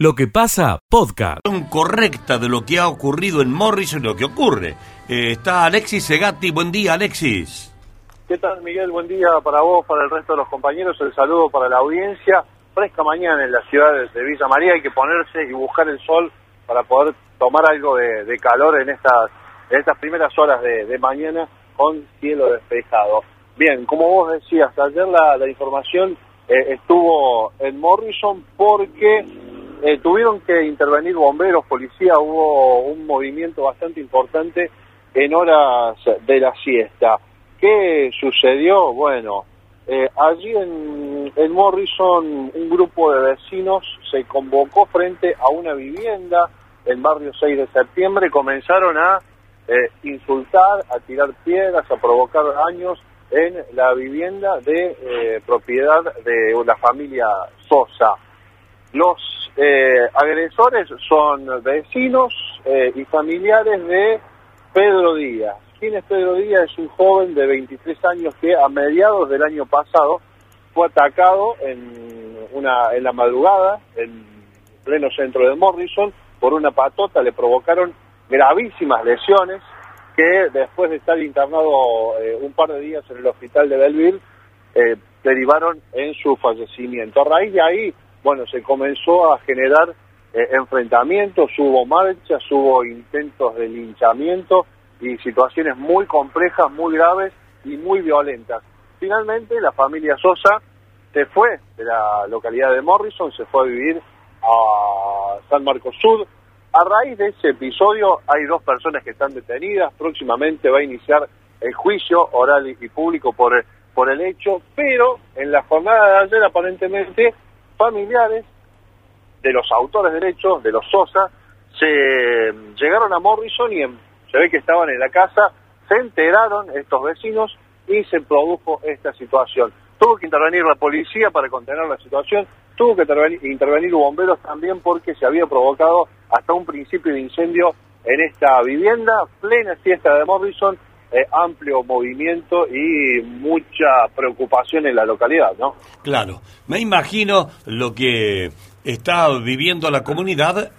Lo que pasa, podcast. correcta de lo que ha ocurrido en Morris y lo que ocurre. Eh, está Alexis Segatti. Buen día, Alexis. ¿Qué tal, Miguel? Buen día para vos, para el resto de los compañeros. El saludo para la audiencia. Fresca mañana en la ciudad de Villa María. Hay que ponerse y buscar el sol para poder tomar algo de, calor en estas, en estas primeras horas de, mañana con cielo despejado. Bien, como vos decías, ayer la, información eh, estuvo en Morrison porque eh, tuvieron que intervenir bomberos, policía, hubo un movimiento bastante importante en horas de la siesta. ¿Qué sucedió? Bueno, eh, allí en, en, Morrison un grupo de vecinos se convocó frente a una vivienda en barrio 6 de septiembre, comenzaron a eh, insultar, a tirar piedras, a provocar daños en la vivienda de propiedad de la familia Sosa. Los eh, agresores son vecinos eh, y familiares de Pedro Díaz. ¿Quién es Pedro Díaz? Es un joven de 23 años que a mediados del año pasado fue atacado en, una, en la madrugada, en pleno centro de Morrison, por una patota, le provocaron gravísimas lesiones que después de estar internado eh, un par de días en el hospital de Belleville, derivaron en su fallecimiento. A raíz de ahí, bueno, se comenzó a generar eh, enfrentamientos, hubo marchas, hubo intentos de linchamiento y situaciones muy complejas, muy graves y muy violentas. Finalmente, la familia Sosa se fue de la localidad de Morrison, se fue a vivir a San Marcos Sur. A raíz de ese episodio hay dos personas que están detenidas, próximamente va a iniciar el juicio oral y público por, por el hecho, pero en la jornada de ayer aparentemente familiares de los autores de derechos, de los Sosa, se llegaron a Morrison y se ve que estaban en la casa, se enteraron estos vecinos y se produjo esta situación. Tuvo que intervenir la policía para contener la situación, tuvo que intervenir, intervenir bomberos también porque se había provocado hasta un principio de incendio en esta vivienda, plena fiesta de Morrison, eh, amplio movimiento y mucha preocupación en la localidad, ¿no? Claro, me imagino lo que está viviendo la comunidad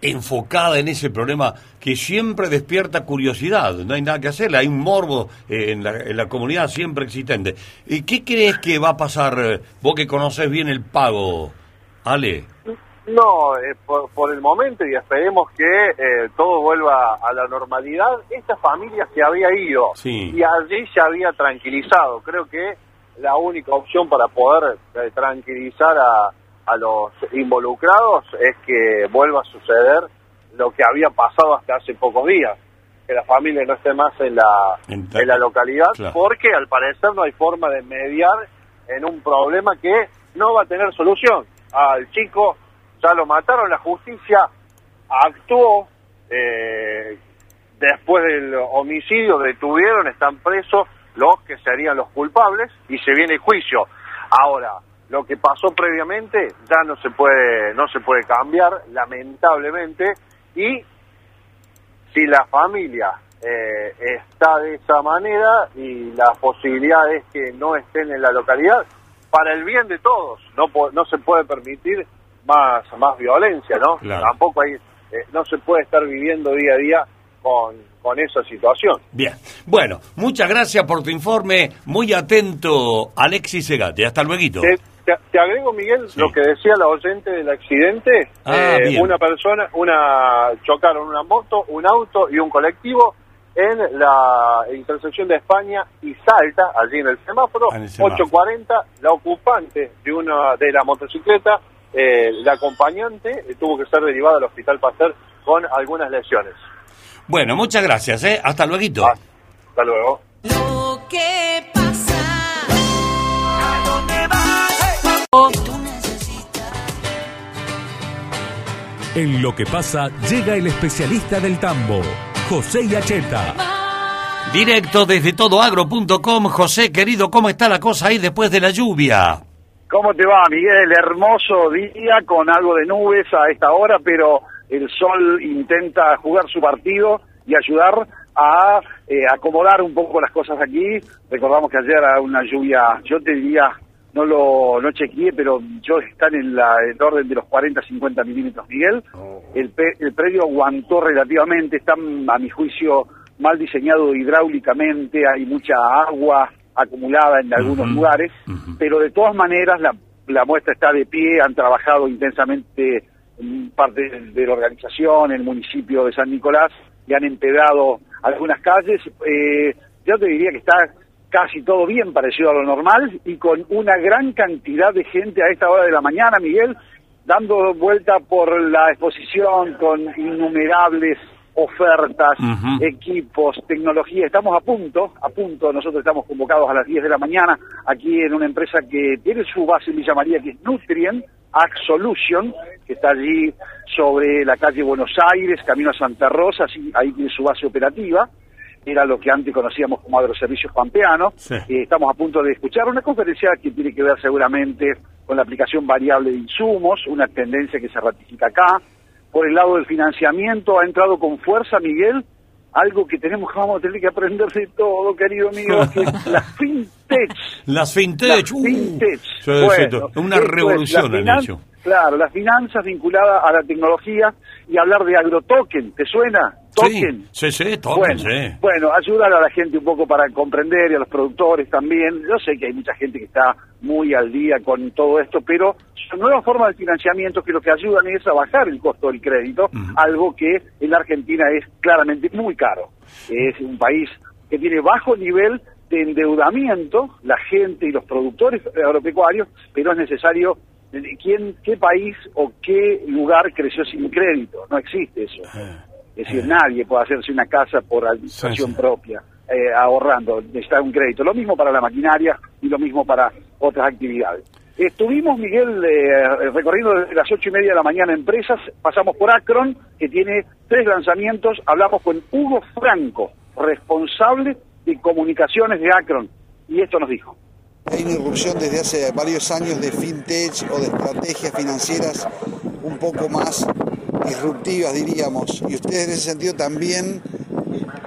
enfocada en ese problema que siempre despierta curiosidad, no hay nada que hacer, hay un morbo eh, en, la, en, la, comunidad siempre existente. ¿Y qué crees que va a pasar, vos que conoces bien el pago, Ale? No, eh, por, el momento y esperemos que eh, todo vuelva a la normalidad. Esta familia se había ido y allí se había tranquilizado. Creo que la única opción para poder eh, tranquilizar a, a los involucrados es que vuelva a suceder lo que había pasado hasta hace pocos días, que la familia no esté más en la, en, la localidad, porque al parecer no hay forma de mediar en un problema que no va a tener solución. Al chico ya lo mataron, la justicia actuó, eh, después del homicidio detuvieron, están presos los que serían los culpables y se viene juicio. Ahora, lo que pasó previamente ya no se puede, no se puede cambiar, lamentablemente, y si la familia eh, está de esa manera y la posibilidad es que no estén en la localidad, para el bien de todos, no, no se puede permitir más, más violencia, ¿no? Tampoco hay, eh, no se puede estar viviendo día a día con, con esa situación. Bien, bueno, muchas gracias por tu informe, muy atento Alexis Segate, hasta luego. Te, agrego, Miguel, lo que decía la oyente del accidente, ah, eh, una persona, una chocaron una moto, un auto y un colectivo en la intersección de España y Salta, allí en el semáforo, ah, semáforo. 8.40, la ocupante de una de la motocicleta eh, la acompañante tuvo que ser derivada al Hospital Pasteur con algunas lesiones. Bueno, muchas gracias, ¿eh? Hasta luego. Ah, hasta luego. Lo que pasa. En lo que pasa, llega el especialista del tambo, José Yacheta. Directo desde todoagro.com, José querido, ¿cómo está la cosa ahí después de la lluvia? ¿Cómo te va, Miguel? Hermoso día con algo de nubes a esta hora, pero el sol intenta jugar su partido y ayudar a eh, acomodar un poco las cosas aquí. Recordamos que ayer era una lluvia, yo te diría, no lo no chequeé, pero yo están en la, el orden de los 40-50 milímetros, Miguel. Oh. El, pe- el predio aguantó relativamente, está a mi juicio mal diseñado hidráulicamente, hay mucha agua acumulada en algunos lugares, pero de todas maneras la, la muestra está de pie, han trabajado intensamente parte de, de la organización, el municipio de San Nicolás, y han empedrado algunas calles. Eh, yo te diría que está casi todo bien parecido a lo normal y con una gran cantidad de gente a esta hora de la mañana, Miguel, dando vuelta por la exposición con innumerables ofertas, equipos, tecnología. Estamos a punto, a punto, nosotros estamos convocados a las 10 de la mañana aquí en una empresa que tiene su base en Villa María, que es Nutrien, Ag Solution, que está allí sobre la calle Buenos Aires, camino a Santa Rosa, así, ahí tiene su base operativa. Era lo que antes conocíamos como Agroservicios Pampeano. Sí. Eh, estamos a punto de escuchar una conferencia que tiene que ver seguramente con la aplicación variable de insumos, una tendencia que se ratifica acá. Por el lado del financiamiento ha entrado con fuerza, Miguel, algo que tenemos vamos a tener que aprender de todo, querido amigo, que la fintech. Las fintech, Las uh, fintech. sí, Bueno, sí, una es, revolución las han hecho. Claro, las finanzas vinculadas a la tecnología y hablar de agrotoken, ¿te suena? Token. Sí, sí, sí, token, Bueno, sí. bueno, ayudar a la gente un poco para comprender y a los productores también. Yo sé que hay mucha gente que está muy al día con todo esto, pero son nuevas formas de financiamiento que lo que ayudan es a bajar el costo del crédito, algo que en la Argentina es claramente muy caro. Es un país que tiene bajo nivel de endeudamiento, la gente y los productores agropecuarios, pero es necesario ¿Quién, ¿Qué país o qué lugar creció sin crédito? No existe eso. Es decir, nadie puede hacerse una casa por administración Sí, sí. propia, eh, ahorrando, necesita un crédito. Lo mismo para la maquinaria y lo mismo para otras actividades. Estuvimos, Miguel, eh, recorriendo desde las ocho y media de la mañana empresas, pasamos por Akron, que tiene tres lanzamientos, hablamos con Hugo Franco, responsable de comunicaciones de Akron, y esto nos dijo. Hay una irrupción desde hace varios años de fintech o de estrategias financieras un poco más disruptivas, diríamos. Y ustedes en ese sentido también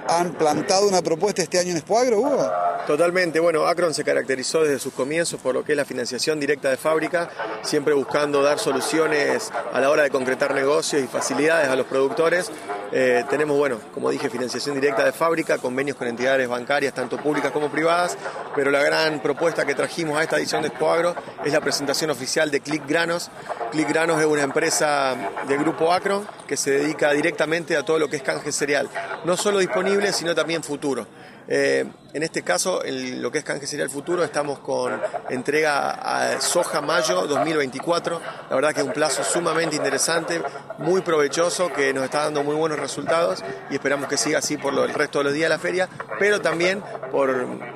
han plantado una propuesta este año en Expoagro, Hugo. Totalmente, bueno, Akron se caracterizó desde sus comienzos por lo que es la financiación directa de fábrica, siempre buscando dar soluciones a la hora de concretar negocios y facilidades a los productores. Eh, tenemos, bueno, como dije, financiación directa de fábrica, convenios con entidades bancarias, tanto públicas como privadas, pero la gran propuesta que trajimos a esta edición de Expoagro es la presentación oficial de Click Granos. Click Granos es una empresa del grupo Akron que se dedica directamente a todo lo que es canje cereal, no solo disponible, sino también futuro. Eh, en este caso, en lo que es canje cereal futuro, estamos con entrega a soja mayo 2024. La verdad que es un plazo sumamente interesante, muy provechoso, que nos está dando muy buenos resultados y esperamos que siga así por lo- el resto de los días de la feria, pero también por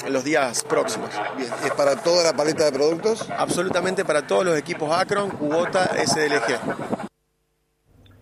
los días próximos. Bien, ¿es para toda la paleta de productos? Absolutamente para todos los equipos Akron, Cubota, SDLG.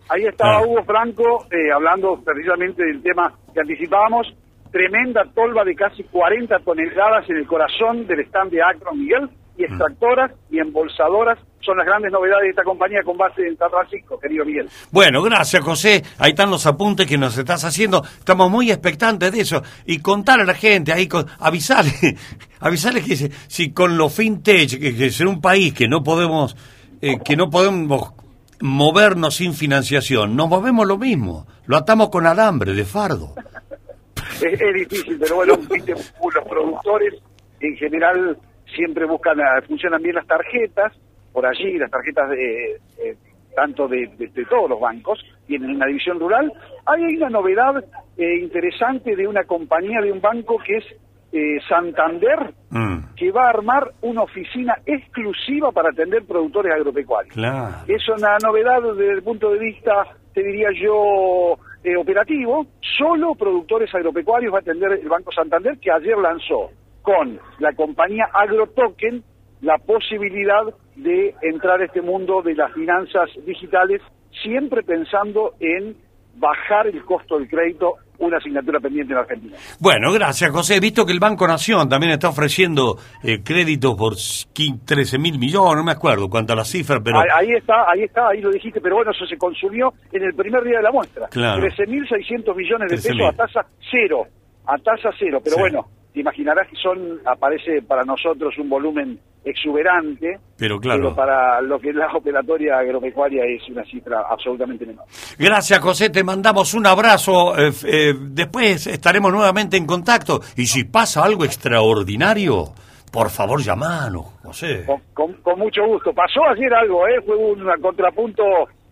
Ahí estaba Ah. Hugo Franco eh, hablando precisamente del tema que anticipábamos. Tremenda tolva de casi 40 toneladas en el corazón del stand de Acron Miguel y extractoras y embolsadoras son las grandes novedades de esta compañía con base en San Francisco, querido Miguel. Bueno, gracias José. Ahí están los apuntes que nos estás haciendo. Estamos muy expectantes de eso. Y contar a la gente, ahí con, avisarle, avisarle que si, si con los fintech, que, que es un país que no podemos, eh, que no podemos movernos sin financiación, nos movemos lo mismo. Lo atamos con alambre de fardo. Es, es difícil, pero bueno, viste, los productores en general siempre buscan, ah, funcionan bien las tarjetas, por allí las tarjetas de eh, tanto de, de- de todos los bancos, tienen una división rural. Hay una novedad eh, interesante de una compañía, de un banco que es eh, Santander, Mm, que va a armar una oficina exclusiva para atender productores agropecuarios. claro. Es una novedad desde el punto de vista, te diría yo, eh, operativo. Solo productores agropecuarios va a atender el Banco Santander, que ayer lanzó con la compañía AgroToken la posibilidad de entrar a este mundo de las finanzas digitales, siempre pensando en bajar el costo del crédito, una asignatura pendiente en Argentina. Bueno, gracias José. He visto que el Banco Nación también está ofreciendo eh, créditos por 13 mil millones, no me acuerdo cuánta la cifra, pero... Ahí, ahí está, ahí está, ahí lo dijiste, pero bueno, eso se consumió en el primer día de la muestra. Claro. 13.600 millones de 13.000. pesos a tasa cero, a tasa cero, pero Sí. bueno, te imaginarás que son, aparece para nosotros un volumen exuberante, Pero claro. pero para lo que es la operatoria agropecuaria es una cifra absolutamente menor. Gracias, José. Te mandamos un abrazo. eh, eh, después estaremos nuevamente en contacto. Y si pasa algo extraordinario, por favor, llamanos, José. Con, con- con mucho gusto. Pasó ayer algo, ¿eh? fue un contrapunto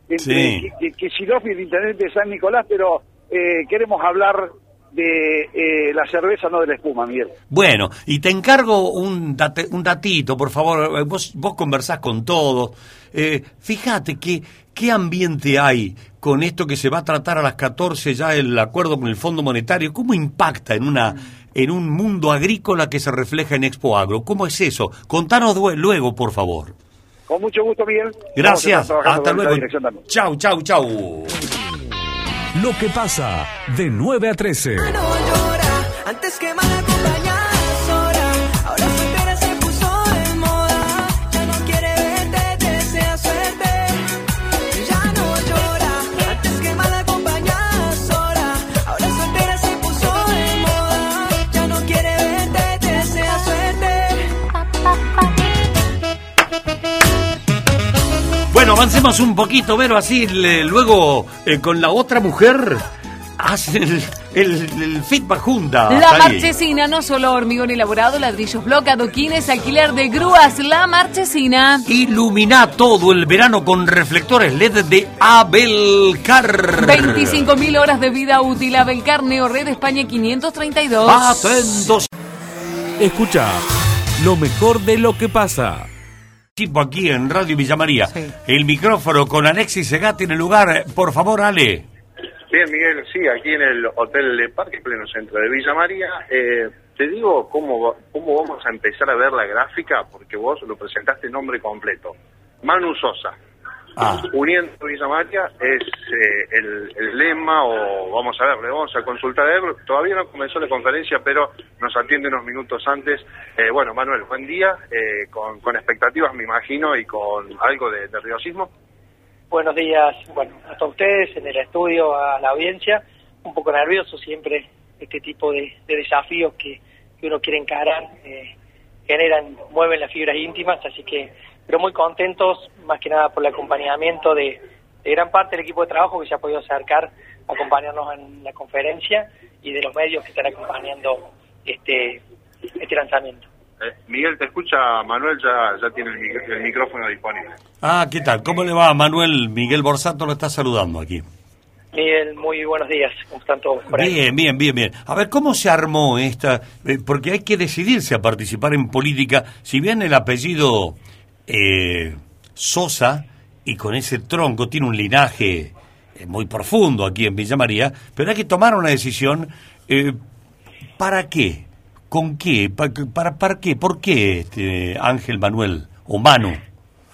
entre Sí. Ki- Ki- Kicillof y el intendente de San Nicolás, pero eh, queremos hablar de eh, la cerveza, no de la espuma, Miguel. Bueno, y te encargo un, date- un datito, por favor. Eh, Vos, vos conversás con todos. Eh, fíjate que, qué ambiente hay con esto que se va a tratar a las 14 ya el acuerdo con el Fondo Monetario. ¿Cómo impacta en una en un mundo agrícola que se refleja en Expo Agro? ¿Cómo es eso? Contanos luego, por favor. Con mucho gusto, Miguel. Gracias. Hasta luego. Chau, chau, chau. Lo que pasa de 9 a 13. No llora, antes que mal acompañada avancemos un poquito, Vero, así le- luego eh, con la otra mujer hacen el, el, el feedback junta. La marchesina, no solo hormigón elaborado, ladrillos block, adoquines, alquiler de grúas. La marchesina. Ilumina todo el verano con reflectores LED de Abelcar. 25.000 horas de vida útil. Abelcar Neo Red España 532. Atentos. Escucha lo mejor de lo que pasa. Tipo aquí en Radio Villa María. Sí. El micrófono con Alexis Segati en el lugar. Por favor, Ale. Bien, Miguel, sí, aquí en el Hotel de Parque, pleno centro de Villa María. Eh, te digo cómo, va- cómo vamos a empezar a ver la gráfica, porque vos lo presentaste en nombre completo. Manu Sosa. Ah. Uniendo Villa María es eh, el, el lema, o vamos a ver, le vamos a consultar a él. Todavía no comenzó la conferencia, pero nos atiende unos minutos antes. Eh, bueno, Manuel, buen día, eh, con, con expectativas, me imagino, y con algo de nerviosismo. Buenos días, bueno, a ustedes en el estudio, a la audiencia. Un poco nervioso siempre este tipo de, de desafíos que, que uno quiere encarar, eh, generan, mueven las fibras íntimas, así que, pero muy contentos, más que nada por el acompañamiento de, de gran parte del equipo de trabajo que se ha podido acercar a acompañarnos en la conferencia y de los medios que están acompañando este, este lanzamiento. Eh, Miguel, te escucha, Manuel ya, ya tiene el, mic- el micrófono disponible. Ah, ¿qué tal? ¿Cómo le va, Manuel? Miguel Borsato lo está saludando aquí. Miguel, muy buenos días, ¿cómo están todos por ahí? Bien, bien, bien, bien. A ver, ¿cómo se armó esta? eh, porque hay que decidirse a participar en política. Si bien el apellido eh, Sosa, y con ese tronco tiene un linaje eh, muy profundo aquí en Villa María, pero hay que tomar una decisión. eh, ¿Para qué? ¿Con qué? ¿Pa- ¿Para, para qué? ¿Por qué este Ángel Manuel o Manu?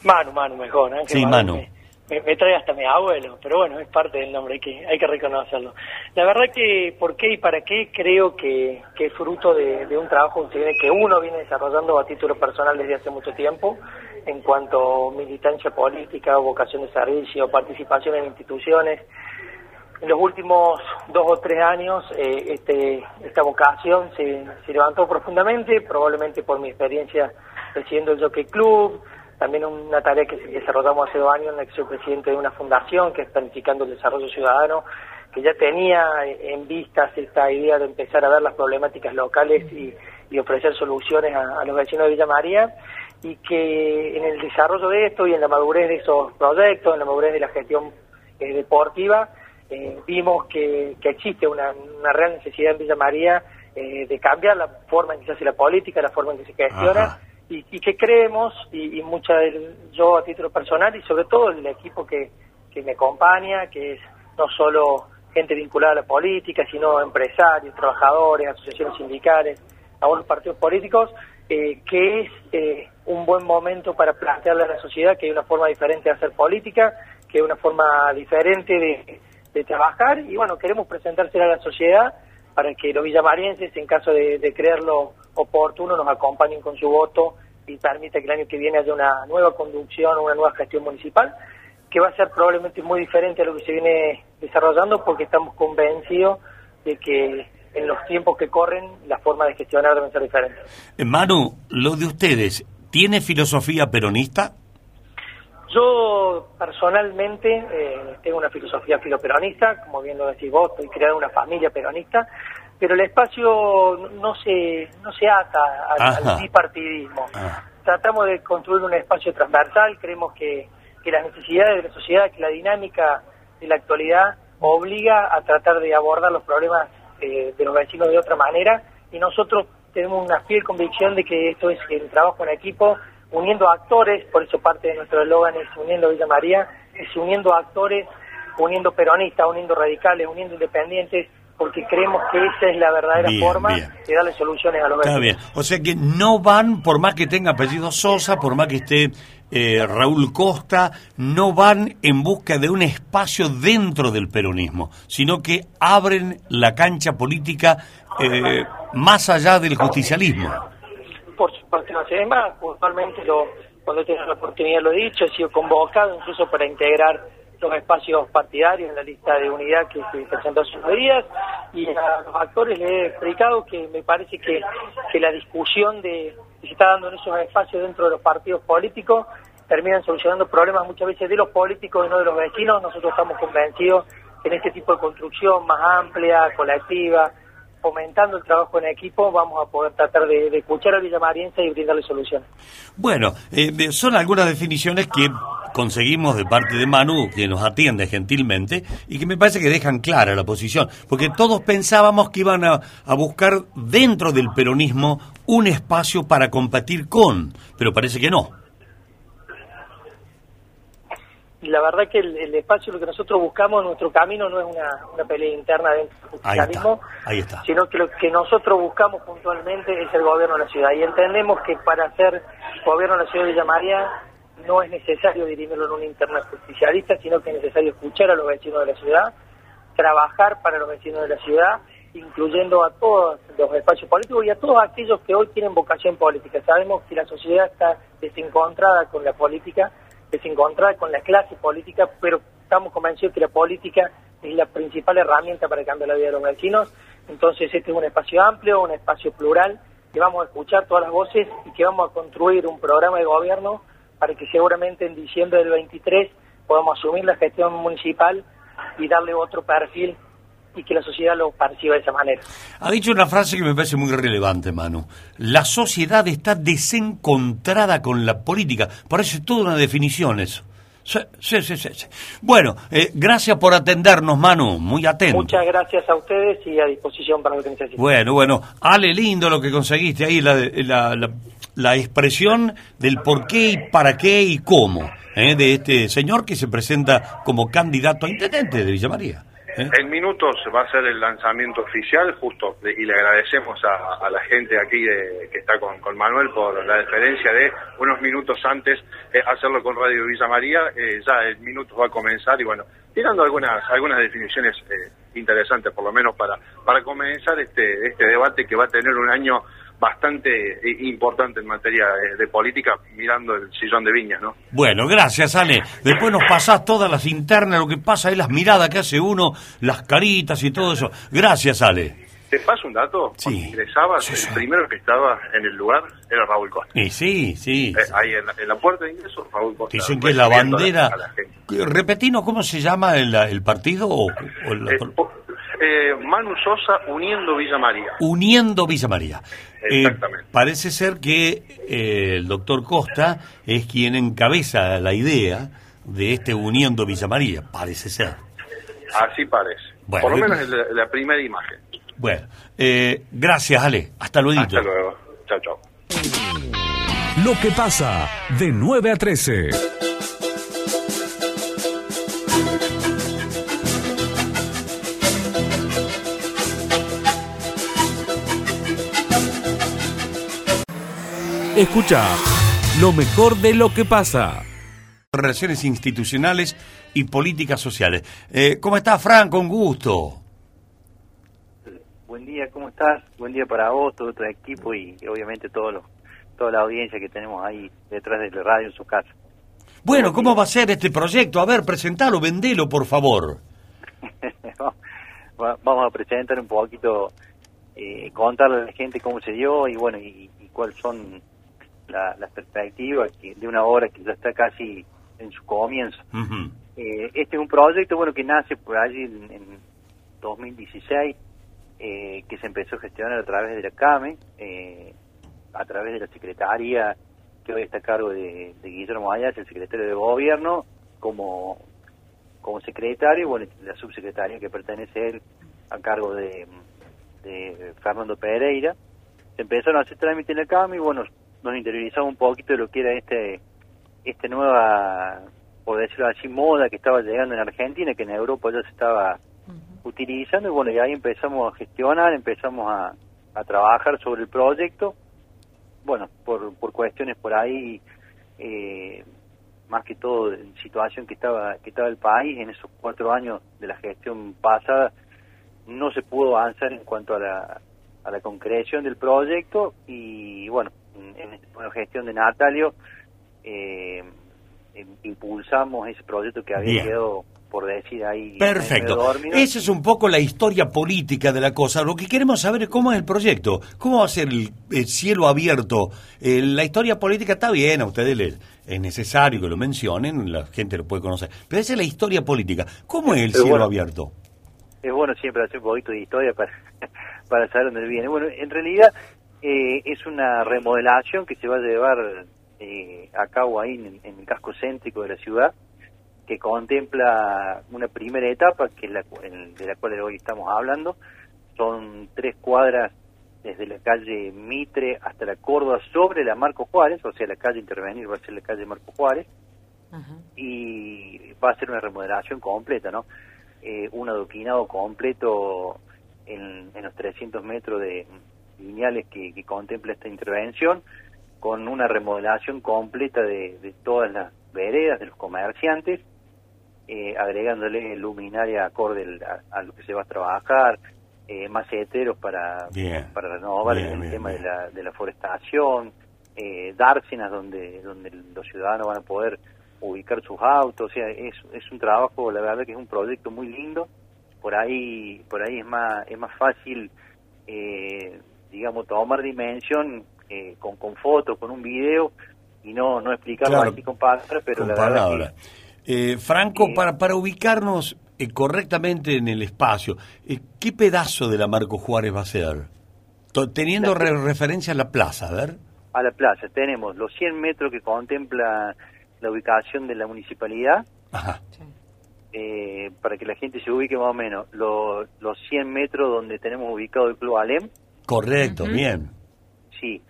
Manu, Manu, mejor. Ángel Sí, Manu. Me, me- me trae hasta mi abuelo, pero bueno, es parte del nombre, hay que, hay que reconocerlo. La verdad que por qué y para qué creo que, que es fruto de, de un trabajo que uno viene desarrollando a título personal desde hace mucho tiempo, en cuanto a militancia política, vocación de servicio, participación en instituciones. En los últimos dos o tres años eh, este, esta vocación se, se levantó profundamente, probablemente por mi experiencia presidiendo el Jockey Club, también una tarea que desarrollamos hace dos años en la que soy presidente de una fundación que es Planificando el Desarrollo Ciudadano, que ya tenía en vistas esta idea de empezar a ver las problemáticas locales y, y ofrecer soluciones a los vecinos de Villa María y que en el desarrollo de esto y en la madurez de esos proyectos, en la madurez de la gestión eh, deportiva, eh, vimos que, que existe una, una real necesidad en Villa María eh, de cambiar la forma en que se hace la política, la forma en que se gestiona y, y que creemos, y, y mucha del- yo a título personal y sobre todo el equipo que, que me acompaña, que es no solo gente vinculada a la política, sino empresarios, trabajadores, asociaciones sindicales, algunos partidos políticos, eh, que es eh, un buen momento para plantearle a la sociedad que hay una forma diferente de hacer política, que hay una forma diferente de, de trabajar y bueno, queremos presentársela a la sociedad para que los villamarienses, en caso de, creerlo oportuno, nos acompañen con su voto y permita que el año que viene haya una nueva conducción, una nueva gestión municipal, que va a ser probablemente muy diferente a lo que se viene desarrollando porque estamos convencidos de que en los tiempos que corren la forma de gestionar deben ser diferentes. Eh, Manu, lo de ustedes, ¿tiene filosofía peronista? Yo personalmente eh, tengo una filosofía filoperonista, como bien lo decís vos, estoy creando una familia peronista, pero el espacio no se, no se ata al bipartidismo. Ah. Tratamos de construir un espacio transversal, creemos que, que las necesidades de la sociedad, que la dinámica de la actualidad obliga a tratar de abordar los problemas eh, de los vecinos de otra manera y nosotros tenemos una fiel convicción de que esto es el trabajo en equipo, uniendo actores, por eso parte de nuestro eslogan es uniendo Villa María, es uniendo actores, uniendo peronistas, uniendo radicales, uniendo independientes, porque creemos que esa es la verdadera Bien, forma bien. de darle soluciones a los Está bien. O sea que no van, por más que tenga apellido Sosa, por más que esté eh, Raúl Costa, no van en busca de un espacio dentro del peronismo, sino que abren la cancha política eh, más allá del justicialismo. Por supuesto, no sé, es más, puntualmente lo, cuando he tenido la oportunidad lo he dicho, he sido convocado incluso para integrar los espacios partidarios en la lista de unidad que se presentó hace unos días y a los actores les he explicado que me parece que, que la discusión de, que se está dando en esos espacios dentro de los partidos políticos terminan solucionando problemas muchas veces de los políticos y no de los vecinos. Nosotros estamos convencidos que en este tipo de construcción más amplia, colectiva, fomentando el trabajo en equipo, vamos a poder tratar de, escuchar a Villamariense y brindarle soluciones. Bueno, eh, son algunas definiciones que conseguimos de parte de Manu, que nos atiende gentilmente, y que me parece que dejan clara la posición, porque todos pensábamos que iban a, a buscar dentro del peronismo un espacio para competir con, pero parece que no. Y la verdad que el, el espacio, lo que nosotros buscamos, nuestro camino no es una, una pelea interna dentro del Ahí está, justicialismo, ahí está. sino que lo que nosotros buscamos puntualmente es el gobierno de la ciudad. Y entendemos que para ser gobierno de la ciudad de Villa María no es necesario dirimirlo en una interna justicialista, sino que es necesario escuchar a los vecinos de la ciudad, trabajar para los vecinos de la ciudad, incluyendo a todos los espacios políticos y a todos aquellos que hoy tienen vocación política. Sabemos que la sociedad está desencontrada con la política, desencontrada con la clase política, pero estamos convencidos que la política es la principal herramienta para cambiar la vida de los vecinos. Entonces este es un espacio amplio, un espacio plural, que vamos a escuchar todas las voces y que vamos a construir un programa de gobierno para que seguramente en diciembre del 23 podamos asumir la gestión municipal y darle otro perfil y que la sociedad lo perciba de esa manera. Ha dicho una frase que me parece muy relevante, Manu. La sociedad está desencontrada con la política. Parece toda una definición eso. Sí, sí, sí. Bueno, eh, gracias por atendernos, Manu. Muy atento. Muchas gracias a ustedes y a disposición para lo que necesiten. Bueno, bueno. Ale, lindo lo que conseguiste ahí, la, la, la, la expresión del por qué y para qué y cómo ¿eh? de este señor que se presenta como candidato a intendente de Villa María. ¿Eh? En minutos va a ser el lanzamiento oficial, justo, y le agradecemos a, la gente aquí de- que está con, con Manuel por la deferencia de unos minutos antes hacerlo con Radio Villa María. Eh, ya el minuto va a comenzar y bueno, tirando algunas algunas definiciones eh, interesantes, por lo menos para para comenzar este este debate que va a tener un año bastante eh, importante en materia de, de política, mirando el sillón de Viña, ¿no? Bueno, gracias, Ale. Después nos pasás todas las internas, lo que pasa es las miradas que hace uno, las caritas y todo eso. Gracias, Ale. ¿Te paso un dato? Cuando ingresabas, el primero que estaba en el lugar era Raúl Costa. Y sí, sí. Eh, ahí en la, en la puerta de ingreso, Raúl Costa. Dicen que la bandera... la. Repetinos, ¿cómo se llama el, el partido? O, o la- Eh, po- eh, Manu Sosa uniendo Villa María. Uniendo Villa María. Eh, Exactamente. parece ser que eh, el doctor Costa es quien encabeza la idea de este Uniendo Villa María, parece ser. Así parece. Bueno, Por lo eh, menos es la, la primera imagen. Bueno, eh, gracias, Ale. Hasta luego. Hasta luego. Chao, chao. Lo que pasa de 9 a 13. Escucha lo mejor de lo que pasa. Relaciones institucionales y políticas sociales. Eh, ¿Cómo estás, Fran? Con gusto. Buen día, ¿cómo estás? Buen día para vos, todo tu equipo y, y obviamente todos los, toda la audiencia que tenemos ahí detrás de la radio en su casa. Bueno, ¿cómo va a ser este proyecto? A ver, presentalo, vendelo, por favor. Va- Vamos a presentar un poquito eh, contarle a la gente cómo se dio y bueno, y, y cuáles son la- las perspectivas de una obra que ya está casi en su comienzo. Eh, este es un proyecto bueno que nace por allí en, en 2016, eh, que se empezó a gestionar a través de la CAME, eh, a través de la Secretaría que hoy está a cargo de, de Guillermo Ayas, el secretario de Gobierno, como, como secretario, bueno, la subsecretaria que pertenece a él a cargo de, de Fernando Pereira. Se empezaron a hacer trámites en la CAME y bueno, nos interiorizamos un poquito de lo que era este esta nueva, por decirlo así, moda que estaba llegando en Argentina, que en Europa ya se estaba utilizando, y bueno, y ahí empezamos a gestionar, empezamos a, a trabajar sobre el proyecto, bueno, por, por cuestiones por ahí, eh, más que todo en situación que estaba, que estaba el país, en esos cuatro años de la gestión pasada, no se pudo avanzar en cuanto a la, a la concreción del proyecto, y bueno, en, en la gestión de Natalio, eh, em- impulsamos ese proyecto que había Bien. quedado, por decir ahí, Perfecto. Esa es un poco la historia política de la cosa. Lo que queremos saber es cómo es el proyecto, cómo va a ser el, el cielo abierto. Eh, la historia política está bien, a ustedes les es necesario que lo mencionen, la gente lo puede conocer. Pero esa es la historia política. ¿Cómo es el Pero cielo bueno. abierto? es bueno siempre hacer un poquito de historia para, para saber dónde viene. Bueno, en realidad eh, es una remodelación que se va a llevar eh, a cabo ahí en, en el casco céntrico de la ciudad, que contempla una primera etapa, que es la, en- de la cual hoy estamos hablando. Son tres cuadras desde la calle Mitre hasta la Córdoba sobre la Marco Juárez, o sea, la calle intervenir va a ser la calle Marco Juárez y va a ser una remodelación completa, ¿no? Eh, un adoquinado completo en, en los 300 metros de lineales que, que contempla esta intervención, con una remodelación completa de, de todas las veredas, de los comerciantes, eh, agregándole luminaria acorde a, a lo que se va a trabajar, eh, maceteros para, Bien. para renovar Bien, el bien, tema de la, de la forestación, eh, dársenas donde, donde los ciudadanos van a poder ubicar sus autos, o sea, es, es un trabajo, la verdad que es un proyecto muy lindo, por ahí, por ahí es más, es más fácil, eh, digamos, tomar dimensión eh, con, con fotos, con un video, y no, no explicarlo Claro, así con palabras, pero Con la verdad palabras. Eh, Franco, para, para ubicarnos eh, correctamente en el espacio, eh, ¿qué pedazo de la Marco Juárez va a ser? Teniendo re- referencia a la plaza, a ver. a la plaza tenemos los 100 metros que contempla la ubicación de la municipalidad, Ajá. eh, para que la gente se ubique más o menos, lo- los 100 metros donde tenemos ubicado el Club Alem, Correcto, bien. sí,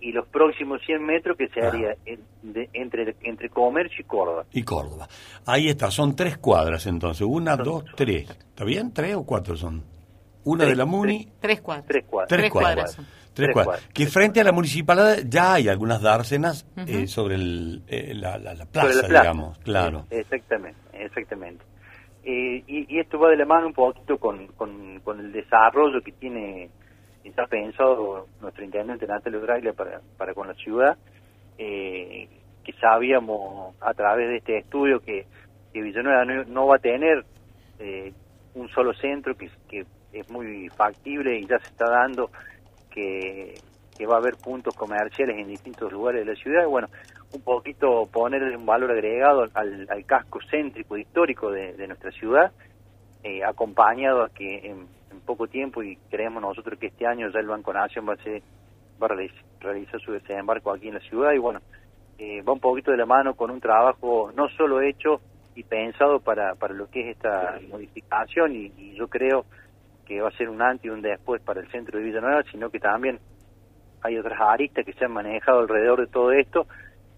y los próximos 100 metros que se Ah. haría en- de- entre, entre Comercio y Córdoba. Y Córdoba. Ahí está, son tres cuadras entonces. Una, dos, tres. ¿Está bien? ¿Tres o cuatro son? Una Tres, de la Muni. Tres cuadras. Tres cuadras. Tres, Tres cuadras. Tres cuadras. cuadras. Que frente a la municipalidad ya hay algunas dársenas eh, sobre el, eh, la, la- la plaza, Sobre la plaza. digamos. Claro. Exactamente, exactamente. Eh, y, y esto va de la mano un poquito con, con, con el desarrollo que tiene, está pensado nuestro intendente Natalio Graile para, para con la ciudad, eh, que sabíamos a través de este estudio que, Villanueva no, no va a tener eh, un solo centro, que, es muy factible y ya se está dando que, que va a haber puntos comerciales en distintos lugares de la ciudad. Y bueno, un poquito ponerle un valor agregado al, al casco céntrico histórico de, de nuestra ciudad, eh, acompañado a que en poco tiempo, y creemos nosotros que este año ya el Banco Nación va a, ser, va a realiz- realizar su desembarco aquí en la ciudad, y bueno, eh, va un poquito de la mano con un trabajo no solo hecho y pensado para, para lo que es esta modificación, y, y yo creo que va a ser un antes y un después para el centro de Villanueva, sino que también hay otras aristas que se han manejado alrededor de todo esto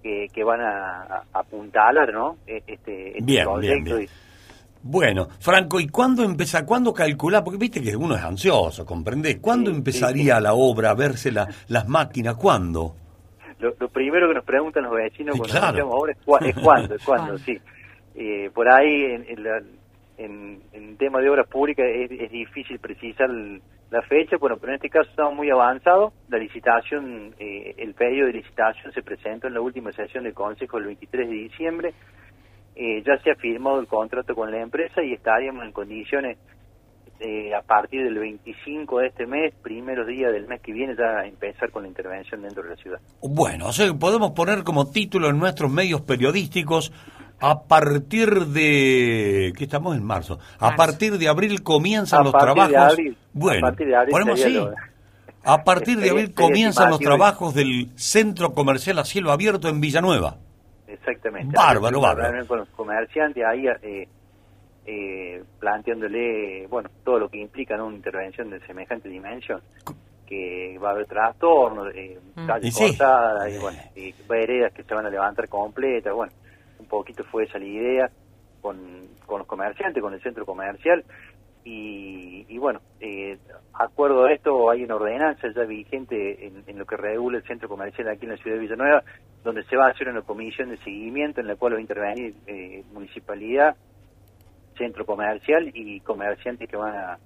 que, que van a, a apuntalar, ¿no? E- Este, este Bien, proyecto bien. Bueno, Franco, ¿y cuándo empieza, cuándo calcular? Porque viste que uno es ansioso, ¿comprendés? ¿Cuándo Sí, empezaría sí, sí. la obra, a verse la- las máquinas? ¿Cuándo? Lo, lo primero que nos preguntan los vecinos Sí, cuando claro. ahora es, cua- es cuándo, es cuándo, ¿Cuándo? sí. Eh, por ahí, en, en, la- en, en tema de obras públicas, es, es difícil precisar el- la fecha, bueno, pero en este caso estamos muy avanzados. La licitación, eh, el pedido de licitación se presentó en la última sesión del Consejo el 23 de diciembre. Eh, ya se ha firmado el contrato con la empresa y estaríamos en condiciones eh, a partir del 25 de este mes, primeros días del mes que viene, ya empezar con la intervención dentro de la ciudad. Bueno, o sea, podemos poner como título en nuestros medios periodísticos a partir de que estamos en marzo, a Marzo. partir de abril comienzan A los de trabajos. abril, a bueno, partir de abril ponemos así. lo- A partir de abril comienzan los trabajos del centro comercial a cielo abierto en Villanueva. Exactamente. Bárbaro, bárbaro. Con los comerciantes ahí eh, eh, planteándole, bueno, todo lo que implica ¿no? una intervención de semejante dimensión, que va a haber trastornos, eh, Mm. calles Y sí. cortadas, y, bueno, y veredas que se van a levantar completas, bueno, un poquito fue esa la idea con, con los comerciantes, con el centro comercial, y, y bueno, eh, acuerdo a esto hay una ordenanza ya vigente en, en lo que regula el centro comercial aquí en la ciudad de Villanueva, donde se va a hacer una comisión de seguimiento en la cual va a intervenir eh, municipalidad, centro comercial y comerciantes que van a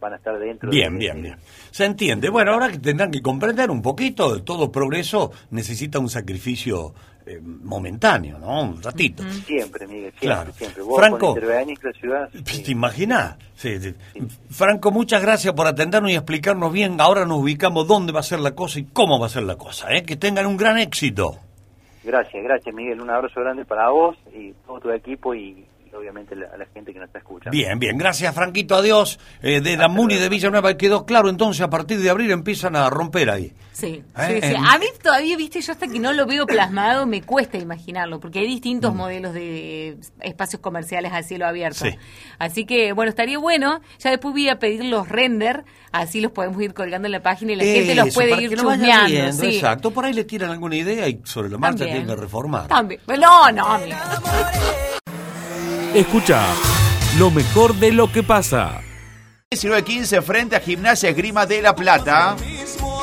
van a estar dentro Bien, de- bien, bien. Se entiende. Bueno, ahora que tendrán que comprender un poquito, todo progreso necesita un sacrificio eh, momentáneo, ¿no? Un ratito. siempre, Miguel, siempre, Claro. siempre. Vos Franco. la ciudad, Pues, ¿Te imaginas? Sí, sí. Franco, muchas gracias por atendernos y explicarnos bien. Ahora nos ubicamos dónde va a ser la cosa y cómo va a ser la cosa. ¿eh? Que tengan un gran éxito. Gracias, gracias Miguel, un abrazo grande para vos y todo tu equipo y, obviamente a la gente que nos está escuchando. Bien, bien. Gracias, Franquito. Adiós. Eh, de la Muni de Villanueva quedó claro. Entonces, a partir de abril empiezan a romper ahí. Sí, Eh, sí, sí. A mí todavía, viste, yo hasta que no lo veo plasmado me cuesta imaginarlo, porque hay Mm. distintos modelos de espacios comerciales a cielo abierto. Sí. Así que, bueno, estaría bueno. Ya después voy a pedir los render, así los podemos ir colgando en la página y la gente los puede ir que chusmeando. viendo. Exacto. Por ahí le tiran alguna idea y sobre la marcha También. tienen que reformar. También. No, no, amigo. Escucha lo mejor de lo que pasa. 19-15 frente a Gimnasia Esgrima de La Plata.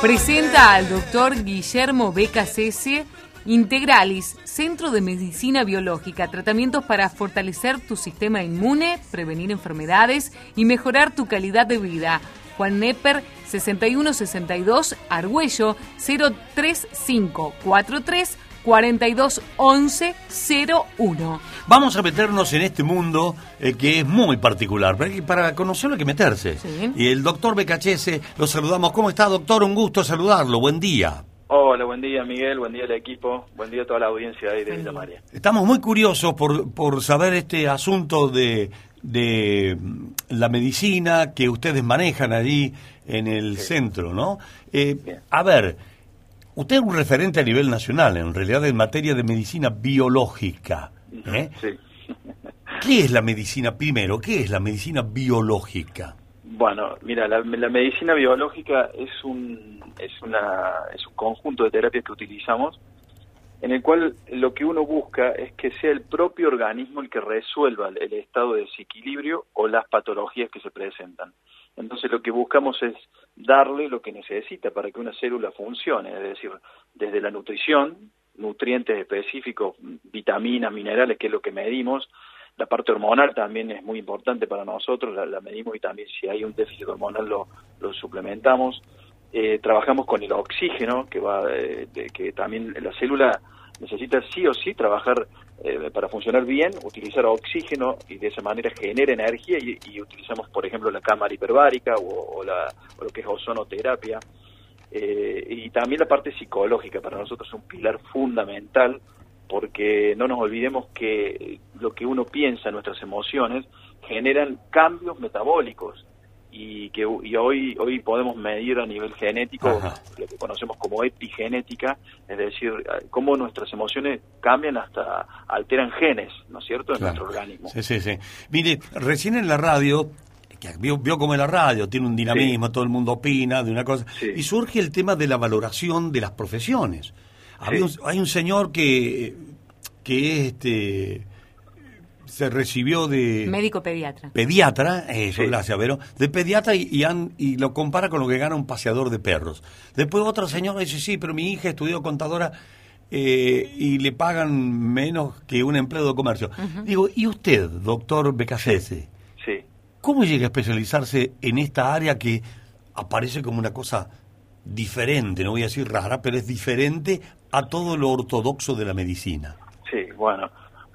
Presenta al doctor Guillermo Beca Cese, Integralis, Centro de Medicina Biológica, tratamientos para fortalecer tu sistema inmune, prevenir enfermedades y mejorar tu calidad de vida. Juan Nepper, 6162, Argüello, 03543 421101. Vamos a meternos en este mundo eh, que es muy particular. Pero hay que- para conocerlo hay que meterse. Sí. Y el doctor Becachese, lo saludamos. ¿Cómo está, doctor? Un gusto saludarlo. Buen día. Hola, buen día Miguel, buen día al equipo, buen día a toda la audiencia ahí de Villa María. Estamos muy curiosos por, por saber este asunto de, de mm, la medicina que ustedes manejan allí en el centro, ¿no? Eh, a ver, usted es un referente a nivel nacional, en realidad, en materia de medicina biológica. ¿eh? Sí. ¿Qué es la medicina, primero, qué es la medicina biológica? Bueno, mira, la, la medicina biológica es un, es, una, es un conjunto de terapias que utilizamos en el cual lo que uno busca es que sea el propio organismo el que resuelva el, estado de desequilibrio o las patologías que se presentan. Entonces lo que buscamos es darle lo que necesita para que una célula funcione, es decir, desde la nutrición, nutrientes específicos, vitaminas, minerales, que es lo que medimos, la parte hormonal también es muy importante para nosotros, la, la medimos y también si hay un déficit hormonal lo, lo suplementamos. Eh, trabajamos con el oxígeno, que va de- de- que también la célula necesita sí o sí trabajar eh, para funcionar bien, utilizar oxígeno y de esa manera genera energía y, y utilizamos, por ejemplo, la cámara hiperbárica o, o la, o lo que es ozonoterapia. Eh, y también la parte psicológica para nosotros es un pilar fundamental porque no nos olvidemos que lo que uno piensa, nuestras emociones, generan cambios metabólicos y que y hoy hoy podemos medir a nivel genético Ajá. lo que conocemos como epigenética, es decir, eh, cómo nuestras emociones cambian hasta alteran genes, ¿no es cierto?, en Claro. nuestro organismo. Sí, sí, sí. Mire, recién en la radio, que vio, vio como la radio tiene un dinamismo, todo el mundo opina de una cosa, y surge el tema de la valoración de las profesiones. Había un- hay un señor que, que es este se recibió de Médico pediatra. pediatra, eso, gracias, Vero, de pediatra y, y, han- y lo compara con lo que gana un paseador de perros. Después otra señora dice, sí, pero mi hija estudió contadora eh, y le pagan menos que un empleo de comercio. Digo, ¿y usted, doctor Becasese, Sí. cómo llega a especializarse en esta área que aparece como una cosa diferente, no voy a decir rara, pero es diferente a todo lo ortodoxo de la medicina? Sí, bueno.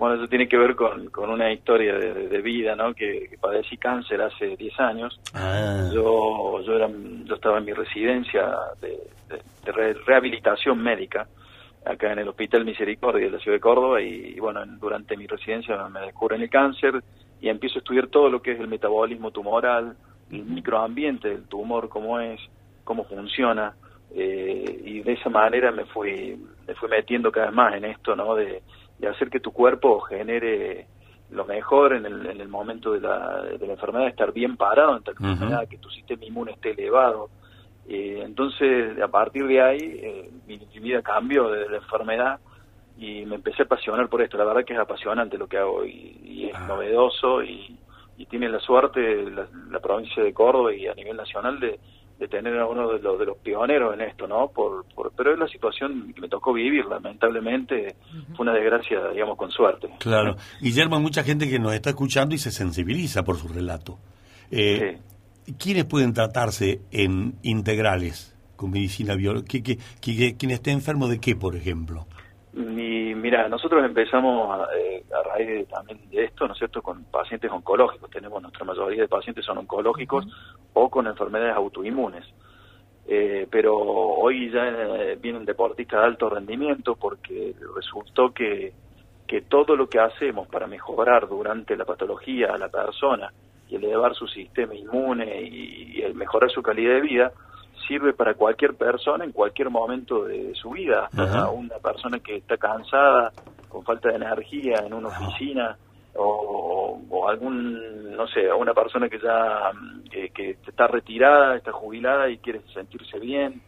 Bueno, eso tiene que ver con, con una historia de, vida, ¿no? Que, que padecí cáncer hace 10 años. Ah. Yo, yo, era, yo estaba en mi residencia de, de- de re- rehabilitación médica acá en el Hospital Misericordia de la ciudad de Córdoba y, y bueno, en- durante mi residencia me descubren el cáncer y empiezo a estudiar todo lo que es el metabolismo tumoral, el microambiente del tumor, cómo es, cómo funciona eh, y de esa manera me fui, me fui metiendo cada vez más en esto, ¿no? De, de hacer que tu cuerpo genere lo mejor en el, en el momento de la, de la enfermedad, estar bien parado ante la enfermedad, que tu sistema inmune esté elevado. Eh, entonces, a partir de ahí, eh, mi, mi vida cambió de la enfermedad y me empecé a apasionar por esto. La verdad que es apasionante lo que hago y, y es novedoso y, y tiene la suerte la, la provincia de Córdoba y a nivel nacional de, de tener a uno de los, de los pioneros en esto, ¿no? Por, por, pero es la situación que me tocó vivir, lamentablemente fue una desgracia, digamos, con suerte. Claro. Guillermo, hay mucha gente que nos está escuchando y se sensibiliza por su relato. Eh, ¿Quiénes pueden tratarse en integrales con medicina biológica? ¿Qui- qui- qui- ¿Quién esté enfermo de qué, por ejemplo? Y mira, nosotros empezamos a, eh, a raíz de- también de esto, ¿no es cierto?, con pacientes oncológicos. Tenemos nuestra mayoría de pacientes son oncológicos o con enfermedades autoinmunes. Eh, pero hoy ya eh, vienen deportistas de alto rendimiento porque resultó que, que todo lo que hacemos para mejorar durante la patología a la persona y elevar su sistema inmune y, y el mejorar su calidad de vida sirve para cualquier persona en cualquier momento de su vida, hasta una persona que está cansada, con falta de energía en una oficina, o, o algún, no sé, una persona que ya mm, que, que está retirada, está jubilada y quiere sentirse bien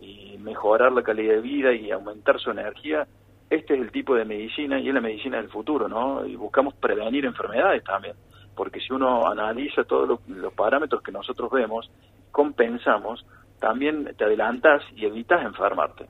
y mejorar la calidad de vida y aumentar su energía, este es el tipo de medicina y es la medicina del futuro, ¿no? Y buscamos prevenir enfermedades también, porque si uno analiza todos los, los parámetros que nosotros vemos, compensamos, también te adelantas y evitas enfermarte.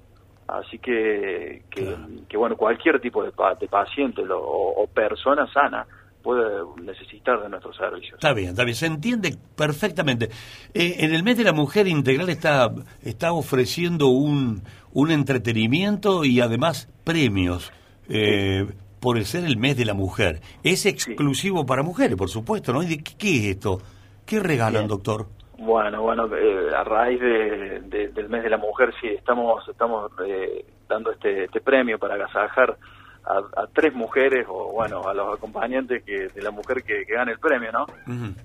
Así que, que, que, bueno, cualquier tipo de, de paciente lo- o, o persona sana puede necesitar de nuestros servicios. Está bien, está bien, se entiende perfectamente. Eh, en el mes de la mujer integral está, está ofreciendo un, un entretenimiento y además premios eh, por el ser el mes de la mujer. Es exclusivo para mujeres, por supuesto, ¿no? ¿Y de qué, qué es esto? ¿Qué regalan, Bien. doctor? Bueno, bueno, eh, a raíz de- de- del mes de la mujer, sí, estamos, estamos eh, dando este, este premio para agasajar a, a tres mujeres o, bueno, a los acompañantes que, de la mujer que, que gane el premio, ¿no?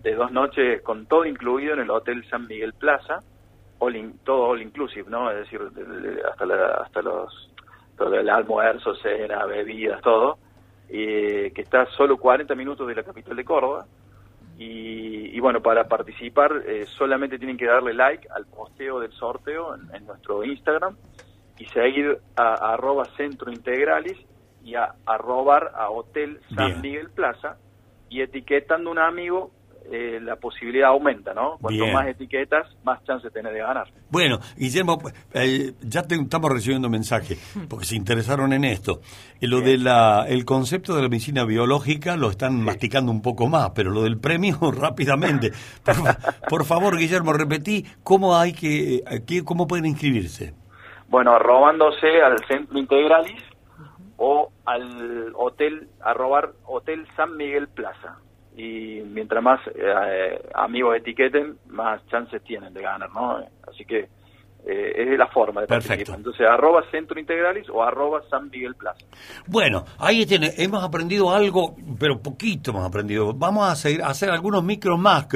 De dos noches con todo incluido en el Hotel San Miguel Plaza, all in- todo all inclusive, ¿no? Es decir, de- de- hasta, la- hasta los, todo el almuerzo, cena, bebidas, todo, y que está a solo 40 minutos de la capital de Córdoba. Y, y bueno, para participar eh, solamente tienen que darle like al posteo del sorteo en, en nuestro Instagram y seguir a, a arroba centro integralis y a arrobar a Hotel San Bien. Miguel Plaza y etiquetando a un amigo eh, la posibilidad aumenta, ¿no? Cuanto Bien. más etiquetas, más chance tenés de ganar. Bueno, Guillermo, eh, ya te- estamos recibiendo mensajes, porque se interesaron en esto. Eh, lo de la, el concepto de la medicina biológica lo están masticando un poco más, pero lo del premio rápidamente. Por, fa- por favor, Guillermo, repetí cómo hay que, eh, cómo pueden inscribirse. Bueno, arrobándose al Centro Integralis o al hotel, arrobar Hotel San Miguel Plaza. Y mientras más eh, amigos etiqueten, más chances tienen de ganar, ¿no? Así que eh, es la forma de Perfecto. participar. Entonces, arroba Centro Integralis o arroba San Miguel Plaza. Bueno, ahí tiene, hemos aprendido algo, pero poquito hemos aprendido. Vamos a, seguir, a hacer algunos micros más,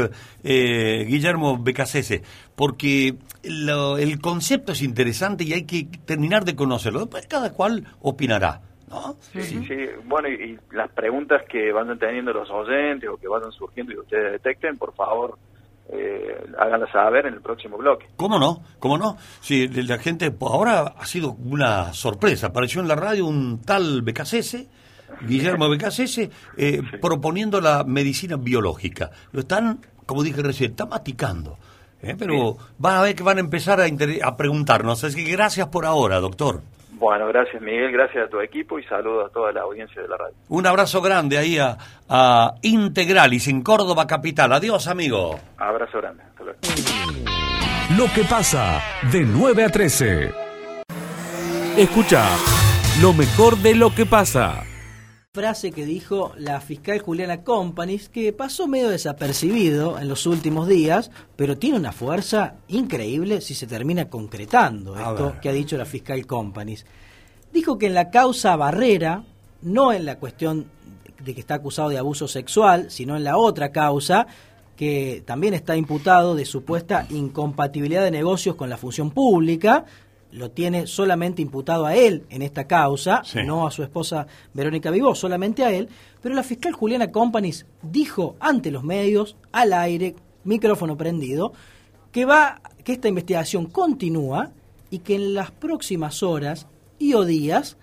eh, Guillermo Becasese, porque lo- el concepto es interesante y hay que terminar de conocerlo. Después cada cual opinará. ¿No? Sí, sí. Bueno, y, y las preguntas que vayan teniendo los oyentes o que vayan surgiendo y ustedes detecten, por favor, eh, háganlas saber en el próximo bloque. ¿Cómo no? ¿Cómo no? Sí, la gente, pues, ahora ha sido una sorpresa. Apareció en la radio un tal Becasese, Guillermo Becasese, eh, proponiendo la medicina biológica. Lo están, como dije recién, están maticando. ¿eh? Pero van a ver que van a empezar a, inter- a preguntarnos. Así que gracias por ahora, doctor. Bueno, gracias Miguel, gracias a tu equipo y saludos a toda la audiencia de la radio. Un abrazo grande ahí a, a Integralis en Córdoba Capital. Adiós, amigo. Abrazo grande. Hasta luego. Lo que pasa de 9 a 13. Escucha lo mejor de lo que pasa. Frase que dijo la fiscal Juliana Companis, que pasó medio desapercibido en los últimos días, pero tiene una fuerza increíble si se termina concretando A esto ver. que ha dicho la fiscal Companis. Dijo que en la causa Barrera, no en la cuestión de que está acusado de abuso sexual, sino en la otra causa, que también está imputado de supuesta incompatibilidad de negocios con la función pública, lo tiene solamente imputado a él en esta causa, Sí. no a su esposa Verónica Vivó, solamente a él, pero la fiscal Juliana Companis dijo ante los medios, al aire, micrófono prendido, que va que esta investigación continúa y que en las próximas horas y o días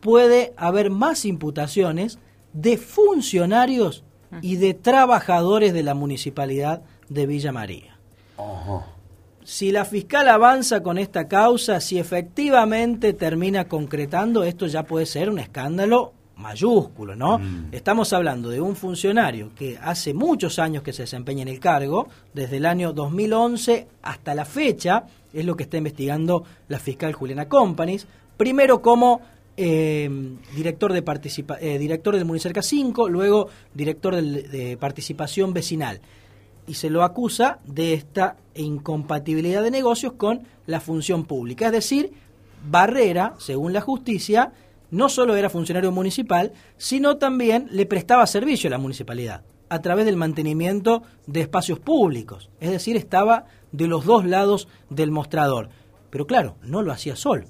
puede haber más imputaciones de funcionarios y de trabajadores de la municipalidad de Villa María. Si la fiscal avanza con esta causa, si efectivamente termina concretando, esto ya puede ser un escándalo mayúsculo, ¿no? Estamos hablando de un funcionario que hace muchos años que se desempeña en el cargo, desde el año 2011 hasta la fecha, es lo que está investigando la fiscal Juliana Companis, primero como eh, director de participa eh, director del Municerca 5, luego director del- de participación vecinal y se lo acusa de esta incompatibilidad de negocios con la función pública. Es decir, Barrera, según la justicia, no solo era funcionario municipal, sino también le prestaba servicio a la municipalidad a través del mantenimiento de espacios públicos. Es decir, estaba de los dos lados del mostrador. Pero claro, no lo hacía solo.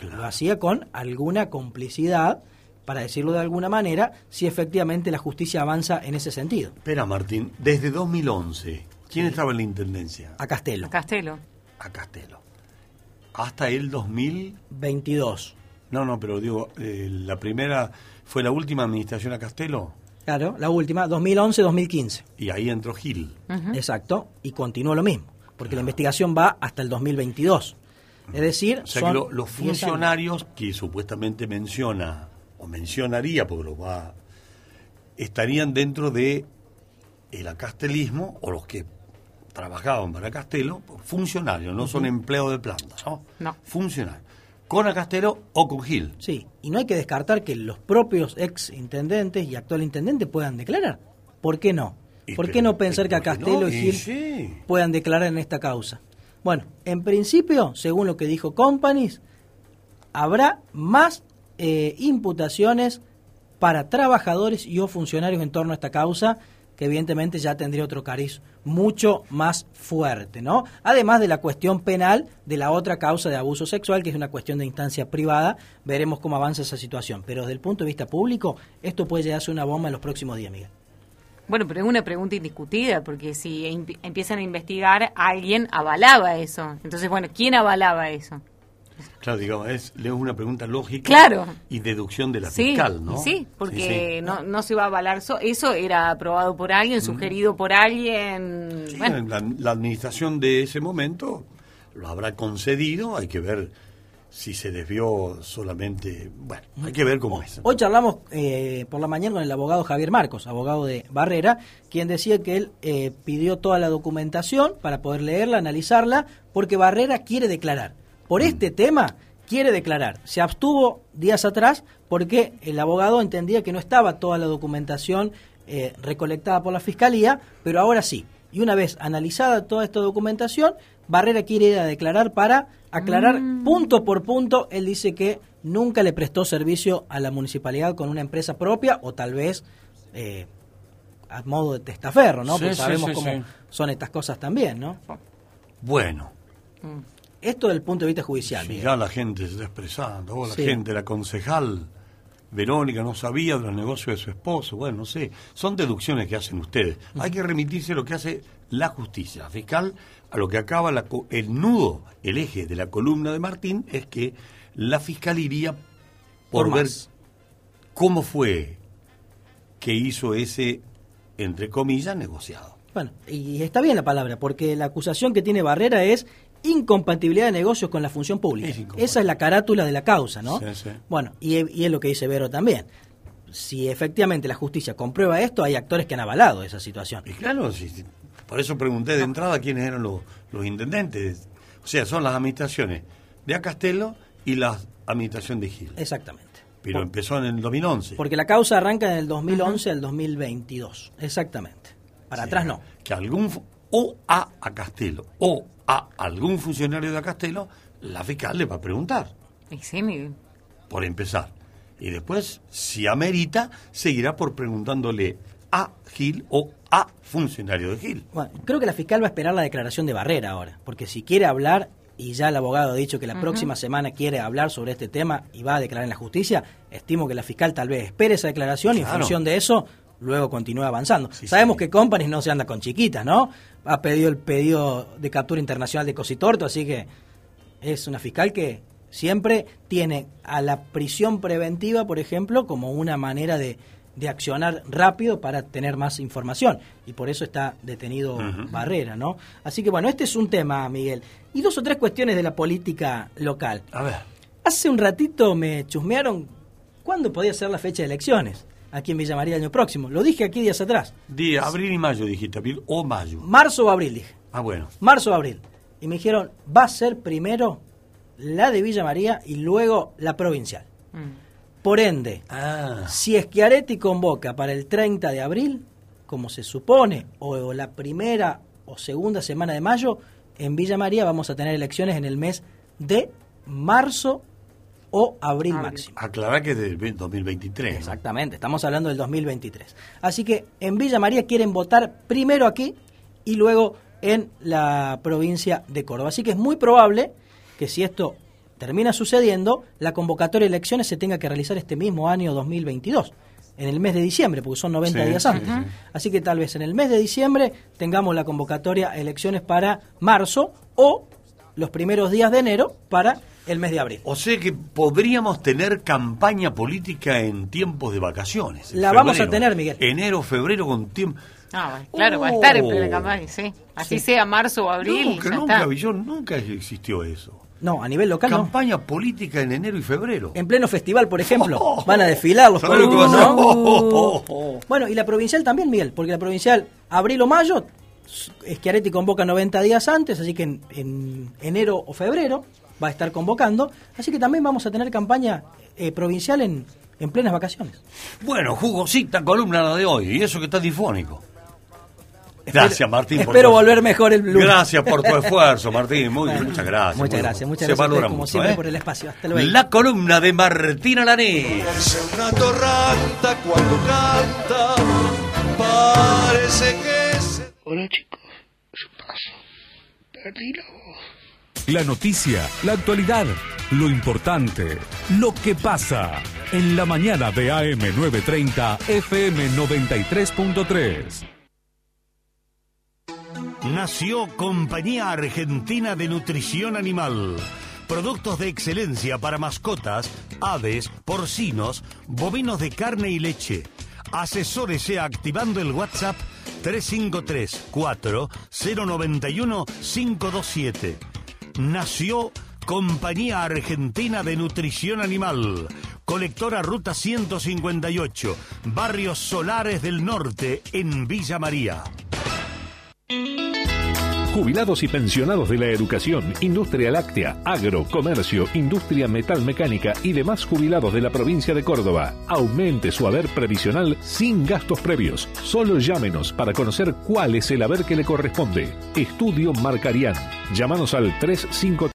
Lo hacía con alguna complicidad, para decirlo de alguna manera, si efectivamente la justicia avanza en ese sentido. Espera, Martín, desde 2011, ¿quién estaba en la intendencia? A Castelo. Castelo. A Castelo. Hasta el 2000. 22. No, no, pero digo, eh, la primera fue la última administración a Castelo Claro, la última, 2011-2015. y ahí entró Gil. Exacto, y continuó lo mismo, porque la investigación va hasta el 2022. Es decir, O sea son que lo- los 10 años. funcionarios que supuestamente menciona, o mencionaría, porque lo va, estarían dentro de el acastelismo, o los que trabajaban para Castelo, funcionarios, no son empleados de planta, ¿no? No. Funcionarios. Con Acastelo o con Gil. Sí, y no hay que descartar que los propios ex intendentes y actual intendente puedan declarar. ¿Por qué no? Y ¿Por qué no pensar que pero ¿por qué Castelo no? y Y Gil sí. puedan declarar en esta causa? Bueno, en principio, según lo que dijo Companies, habrá más eh, imputaciones para trabajadores y o funcionarios en torno a esta causa, que evidentemente ya tendría otro cariz mucho más fuerte, ¿no? Además de la cuestión penal de la otra causa de abuso sexual, que es una cuestión de instancia privada, veremos cómo avanza esa situación. Pero desde el punto de vista público, esto puede llegar a ser una bomba en los próximos días, Miguel. Bueno, pero es una pregunta indiscutida, porque si em- empiezan a investigar, alguien avalaba eso. Entonces, bueno, ¿quién avalaba eso? Claro, digamos, es, es una pregunta lógica Claro. y deducción de la sí, fiscal, ¿no? sí, porque Sí, sí. No, no se va a avalar. so- eso era aprobado por alguien, sugerido por alguien. Sí, bueno, la, la administración de ese momento lo habrá concedido, hay que ver si se desvió solamente, bueno, hay que ver cómo es. Hoy charlamos eh, por la mañana con el abogado Javier Marcos, abogado de Barrera, quien decía que él eh, pidió toda la documentación para poder leerla, analizarla, porque Barrera quiere declarar. Por este tema quiere declarar. Se abstuvo días atrás porque el abogado entendía que no estaba toda la documentación eh, recolectada por la Fiscalía, pero ahora sí. Y una vez analizada toda esta documentación, Barrera quiere ir a declarar para aclarar punto por punto. Él dice que nunca le prestó servicio a la municipalidad con una empresa propia o tal vez eh, a modo de testaferro, ¿no? Sí, Porque sabemos sí, cómo sí. son estas cosas también, ¿no? Bueno, Esto desde el punto de vista judicial. si Miguel. ya la gente se está expresando, o la Sí. gente, la concejal Verónica no sabía de los negocios de su esposo, bueno, no sé, son deducciones que hacen ustedes. Hay que remitirse a lo que hace la justicia, la fiscal, a lo que acaba la el nudo, el eje de la columna de Martín, es que la fiscal iría por, Por ver cómo fue que hizo ese, entre comillas, negociado. Bueno, y está bien la palabra, porque la acusación que tiene Barrera es incompatibilidad de negocios con la función pública. Esa es la carátula de la causa, ¿no? Sí, sí. Bueno, y, y es lo que dice Vero también. Si efectivamente la justicia comprueba esto, hay actores que han avalado esa situación. Y claro, por eso pregunté de entrada quiénes eran los, los intendentes. O sea, son las administraciones de Acastelo y la administración de Gil. Exactamente. pero empezó en el 2011. Porque la causa arranca en el 2011 al 2022, exactamente. Para atrás no. Que algún, o a, a Castelo, o a algún funcionario de Castelo, la fiscal le va a preguntar, Y sí, Miguel. por empezar. Y después, si amerita, seguirá por preguntándole a Gil o a funcionario de Gil. Bueno, creo que la fiscal va a esperar la declaración de Barrera ahora, porque si quiere hablar, y ya el abogado ha dicho que la próxima semana quiere hablar sobre este tema y va a declarar en la justicia, estimo que la fiscal tal vez espere esa declaración y en función de eso luego continúe avanzando. Sabemos que Companies no se anda con chiquitas, ¿no? Ha pedido el pedido de captura internacional de Cositorto, así que es una fiscal que siempre tiene a la prisión preventiva, por ejemplo, como una manera de, de accionar rápido para tener más información. Y por eso está detenido. Barrera, ¿no? Así que bueno, este es un tema, Miguel. Y dos o tres cuestiones de la política local. A ver. Hace un ratito me chusmearon cuándo podía ser la fecha de elecciones aquí en Villa María el año próximo. Lo dije aquí días atrás. Di abril y mayo, dijiste, abril o mayo. Marzo o abril, dije. Ah, bueno. Marzo o abril. Y me dijeron, va a ser primero la de Villa María y luego la provincial. Por ende, Ah. si Schiaretti convoca para el 30 de abril, como se supone, o la primera o segunda semana de mayo, en Villa María vamos a tener elecciones en el mes de marzo o abril máximo. Aclará que es del 2023. ¿no? Exactamente, estamos hablando del 2023. Así que en Villa María quieren votar primero aquí y luego en la provincia de Córdoba. Así que es muy probable que si esto termina sucediendo, la convocatoria de elecciones se tenga que realizar este mismo año 2022, en el mes de diciembre, porque son 90 Sí, días sí, antes. sí. Así que tal vez en el mes de diciembre tengamos la convocatoria a elecciones para marzo o los primeros días de enero para el mes de abril. O sea que podríamos tener campaña política en tiempos de vacaciones. La vamos a tener, Miguel. Enero, febrero con tiempo. Ah, claro, va a estar en Oh. plena campaña, sí. Así Sí. sea marzo o abril, nunca, ya nunca, está. vi yo, nunca existió eso. No, a nivel local no. Campaña política en enero y febrero. En pleno festival, por ejemplo, van a desfilar los ¿Sabes lo que va a políticos? ¿no? Oh, oh, oh. Bueno, y la provincial también, Miguel, porque la provincial, abril o mayo, Schiaretti convoca 90 días antes, así que en, en enero o febrero va a estar convocando, así que también vamos a tener campaña eh, provincial en, en plenas vacaciones. Bueno, jugosita columna la de hoy, y eso que está difónico. Gracias, Martín. por Espero tu- volver mejor el lunes. Gracias por tu esfuerzo, Martín. Muy, Bueno, muchas gracias. Muchas gracias, muchas se gracias ustedes, valora como mucho, siempre ¿eh? por el espacio. Hasta luego. La columna de Martín Alaní. una torranta cuando canta. Parece que. Hola chicos, ¿qué pasa? Perdí la voz. La noticia, la actualidad, lo importante, lo que pasa. En la mañana de AM 930, FM 93.3. Nació Compañía Argentina de Nutrición Animal. Productos de excelencia para mascotas, aves, porcinos, bovinos de carne y leche. Asesórese activando el WhatsApp 353 4 091 527. Nació Compañía Argentina de Nutrición Animal. Colectora Ruta 158, Barrios Solares del Norte, en Villa María. Jubilados y pensionados de la educación, industria láctea, agro, comercio, industria metalmecánica y demás jubilados de la provincia de Córdoba. Aumente su haber previsional sin gastos previos. Solo llámenos para conocer cuál es el haber que le corresponde. Estudio Marcarián. Llámanos al 35